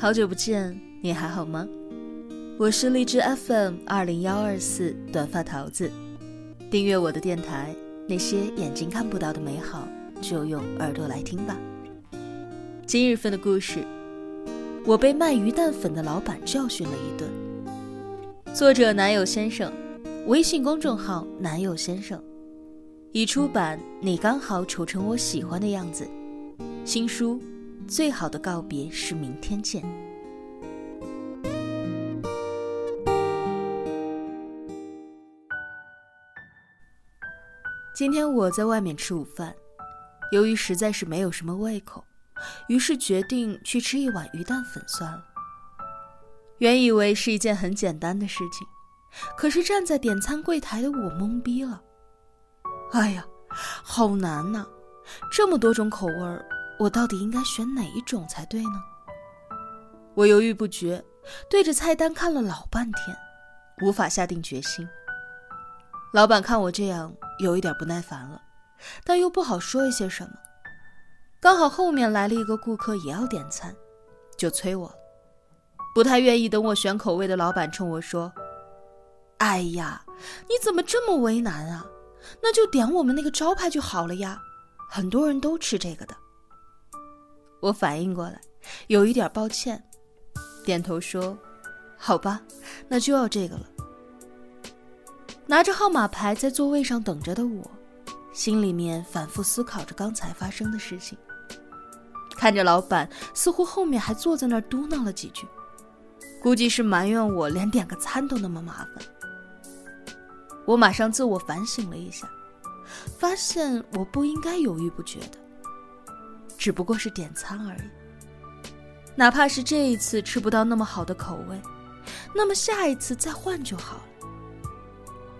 好久不见，你还好吗？我是荔枝 FM 二零幺二四短发桃子，订阅我的电台，那些眼睛看不到的美好，就用耳朵来听吧。今日份的故事，我被卖鱼蛋粉的老板教训了一顿。作者男友先生，微信公众号男友先生，已出版《你刚好丑成我喜欢的样子》，新书。最好的告别是明天见。今天我在外面吃午饭，由于实在是没有什么胃口，于是决定去吃一碗鱼蛋粉算了。原以为是一件很简单的事情，可是站在点餐柜台的我懵逼了。哎呀，好难呐！这么多种口味儿。我到底应该选哪一种才对呢？我犹豫不决，对着菜单看了老半天，无法下定决心。老板看我这样，有一点不耐烦了，但又不好说一些什么。刚好后面来了一个顾客也要点餐，就催我了。不太愿意等我选口味的老板冲我说：“哎呀，你怎么这么为难啊？那就点我们那个招牌就好了呀，很多人都吃这个的。”我反应过来，有一点抱歉，点头说：“好吧，那就要这个了。”拿着号码牌在座位上等着的我，心里面反复思考着刚才发生的事情。看着老板，似乎后面还坐在那儿嘟囔了几句，估计是埋怨我连点个餐都那么麻烦。我马上自我反省了一下，发现我不应该犹豫不决的。只不过是点餐而已，哪怕是这一次吃不到那么好的口味，那么下一次再换就好了。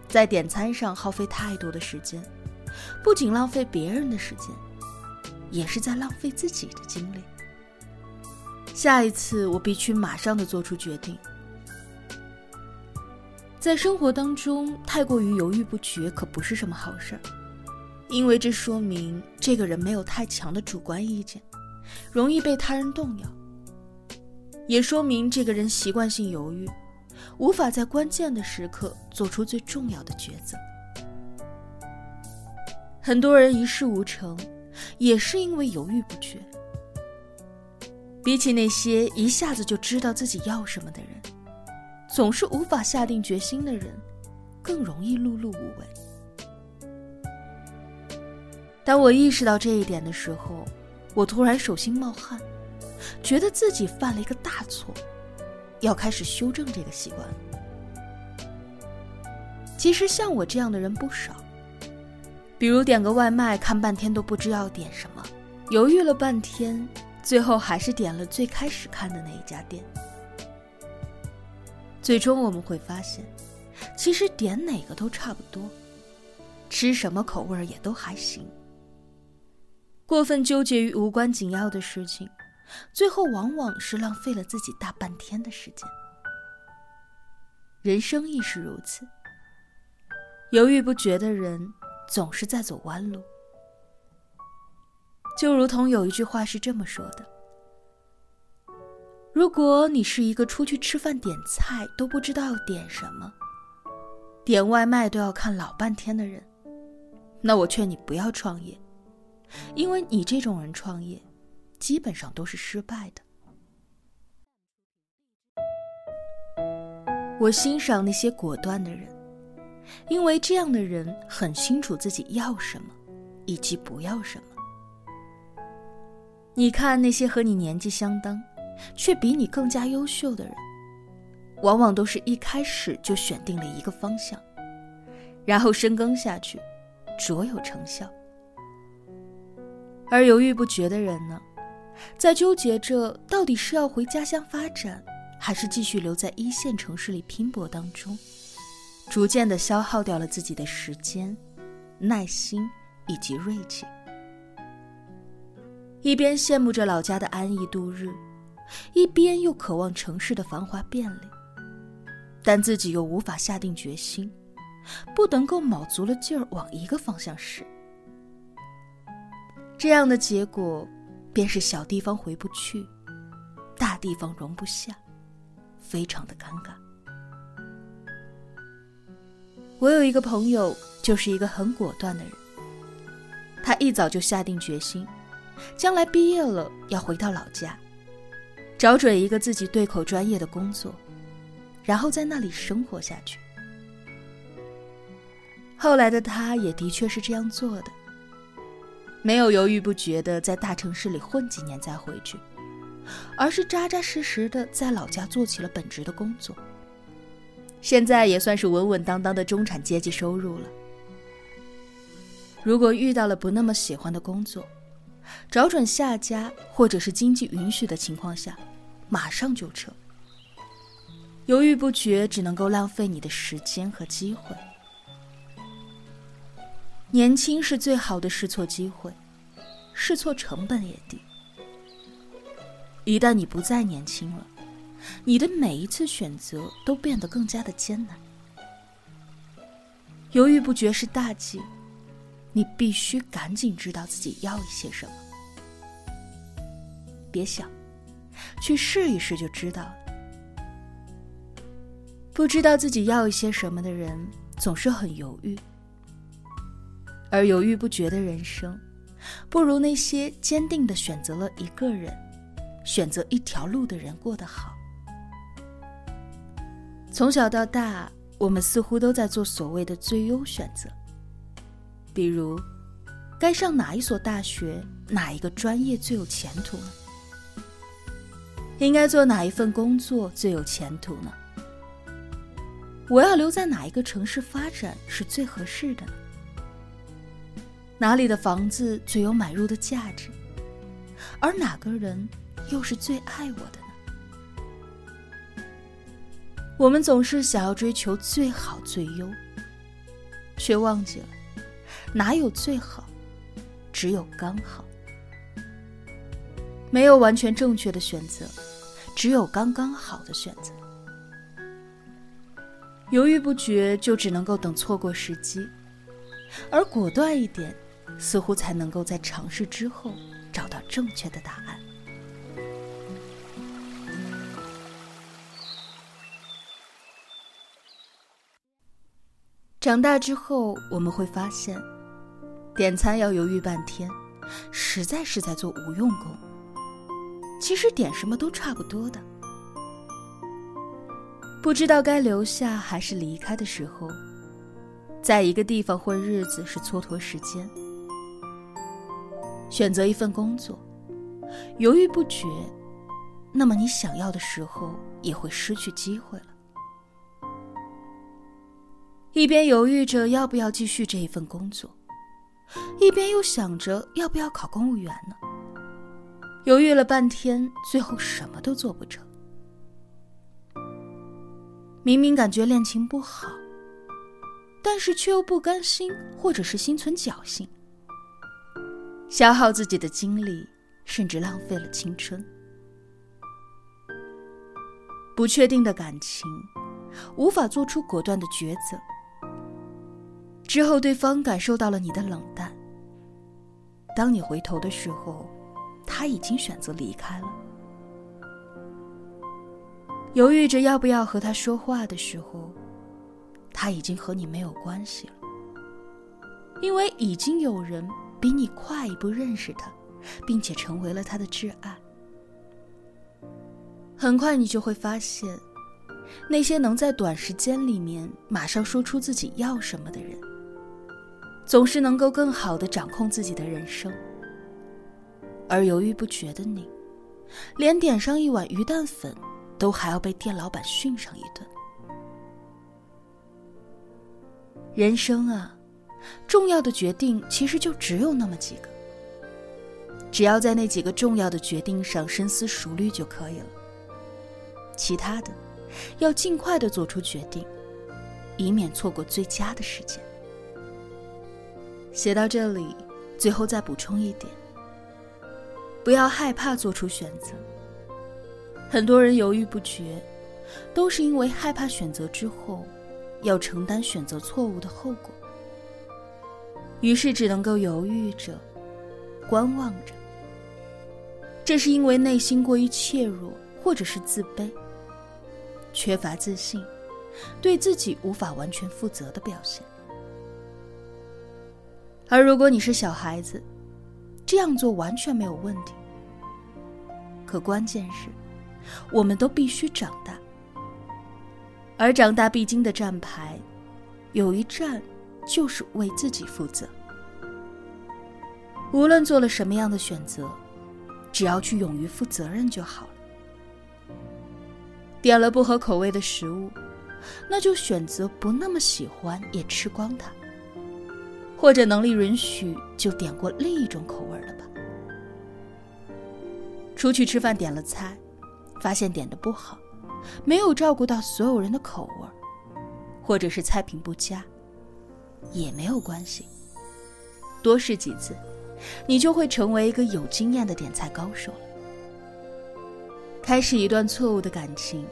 在点餐上耗费太多的时间，不仅浪费别人的时间，也是在浪费自己的精力。下一次我必须马上的做出决定。在生活当中，太过于犹豫不决可不是什么好事儿。因为这说明这个人没有太强的主观意见，容易被他人动摇；也说明这个人习惯性犹豫，无法在关键的时刻做出最重要的抉择。很多人一事无成，也是因为犹豫不决。比起那些一下子就知道自己要什么的人，总是无法下定决心的人，更容易碌碌无为。当我意识到这一点的时候，我突然手心冒汗，觉得自己犯了一个大错，要开始修正这个习惯。其实像我这样的人不少，比如点个外卖，看半天都不知要点什么，犹豫了半天，最后还是点了最开始看的那一家店。最终我们会发现，其实点哪个都差不多，吃什么口味也都还行。过分纠结于无关紧要的事情，最后往往是浪费了自己大半天的时间。人生亦是如此，犹豫不决的人总是在走弯路。就如同有一句话是这么说的：如果你是一个出去吃饭点菜都不知道点什么，点外卖都要看老半天的人，那我劝你不要创业。因为你这种人创业，基本上都是失败的。我欣赏那些果断的人，因为这样的人很清楚自己要什么，以及不要什么。你看那些和你年纪相当，却比你更加优秀的人，往往都是一开始就选定了一个方向，然后深耕下去，卓有成效。而犹豫不决的人呢，在纠结着到底是要回家乡发展，还是继续留在一线城市里拼搏当中，逐渐的消耗掉了自己的时间、耐心以及锐气。一边羡慕着老家的安逸度日，一边又渴望城市的繁华便利，但自己又无法下定决心，不能够卯足了劲儿往一个方向使。这样的结果，便是小地方回不去，大地方容不下，非常的尴尬。我有一个朋友，就是一个很果断的人。他一早就下定决心，将来毕业了要回到老家，找准一个自己对口专业的工作，然后在那里生活下去。后来的他也的确是这样做的，没有犹豫不决的在大城市里混几年再回去，而是扎扎实实的在老家做起了本职的工作。现在也算是稳稳当当的中产阶级收入了。如果遇到了不那么喜欢的工作，找准下家或者是经济允许的情况下，马上就撤。犹豫不决只能够浪费你的时间和机会。年轻是最好的试错机会，试错成本也低。一旦你不再年轻了。你的每一次选择都变得更加的艰难，犹豫不决是大忌，你必须赶紧知道自己要一些什么。别想，去试一试就知道了。不知道自己要一些什么的人总是很犹豫，而犹豫不决的人生，不如那些坚定的选择了一个人、选择一条路的人过得好。从小到大，我们似乎都在做所谓的最优选择，比如，该上哪一所大学、哪一个专业最有前途呢？应该做哪一份工作最有前途呢？我要留在哪一个城市发展是最合适的呢？哪里的房子最有买入的价值？而哪个人又是最爱我的呢？我们总是想要追求最好最优，却忘记了，哪有最好，只有刚好。没有完全正确的选择，只有刚刚好的选择。犹豫不决，就只能够等错过时机；而果断一点，似乎才能够在尝试之后找到正确的答案。长大之后，我们会发现，点餐要犹豫半天，实在是在做无用功。其实点什么都差不多的。不知道该留下还是离开的时候，在一个地方混日子是蹉跎时间。选择一份工作，犹豫不决，那么你想要的时候也会失去机会了。一边犹豫着要不要继续这一份工作，一边又想着要不要考公务员呢。犹豫了半天，最后什么都做不成。明明感觉恋情不好，但是却又不甘心，或者是心存侥幸，消耗自己的精力，甚至浪费了青春。不确定的感情，无法做出果断的抉择。之后，对方感受到了你的冷淡。当你回头的时候，他已经选择离开了。犹豫着要不要和他说话的时候，他已经和你没有关系了。因为已经有人比你快一步认识他，并且成为了他的挚爱。很快，你就会发现，那些能在短时间里面马上说出自己要什么的人。总是能够更好的掌控自己的人生，而犹豫不决的你，连点上一碗鱼蛋粉，都还要被店老板训上一顿。人生啊，重要的决定其实就只有那么几个，只要在那几个重要的决定上深思熟虑就可以了。其他的，要尽快的做出决定，以免错过最佳的时间。写到这里，最后再补充一点：不要害怕做出选择。很多人犹豫不决，都是因为害怕选择之后要承担选择错误的后果，于是只能够犹豫着、观望着。这是因为内心过于怯弱，或者是自卑、缺乏自信、对自己无法完全负责的表现。而如果你是小孩子，这样做完全没有问题。可关键是，我们都必须长大，而长大必经的站牌，有一站就是为自己负责。无论做了什么样的选择，只要去勇于负责任就好了。点了不合口味的食物，那就选择不那么喜欢也吃光它。或者能力允许，就点过另一种口味了吧。出去吃饭点了菜，发现点的不好，没有照顾到所有人的口味，或者是菜品不佳，也没有关系。多试几次，你就会成为一个有经验的点菜高手了。开始一段错误的感情，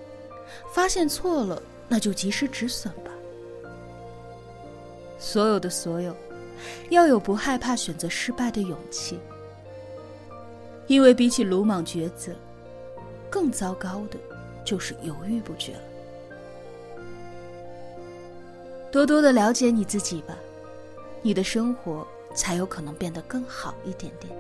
发现错了，那就及时止损吧。所有的所有。要有不害怕选择失败的勇气，因为比起鲁莽抉择，更糟糕的就是犹豫不决了。多多的了解你自己吧，你的生活才有可能变得更好一点点。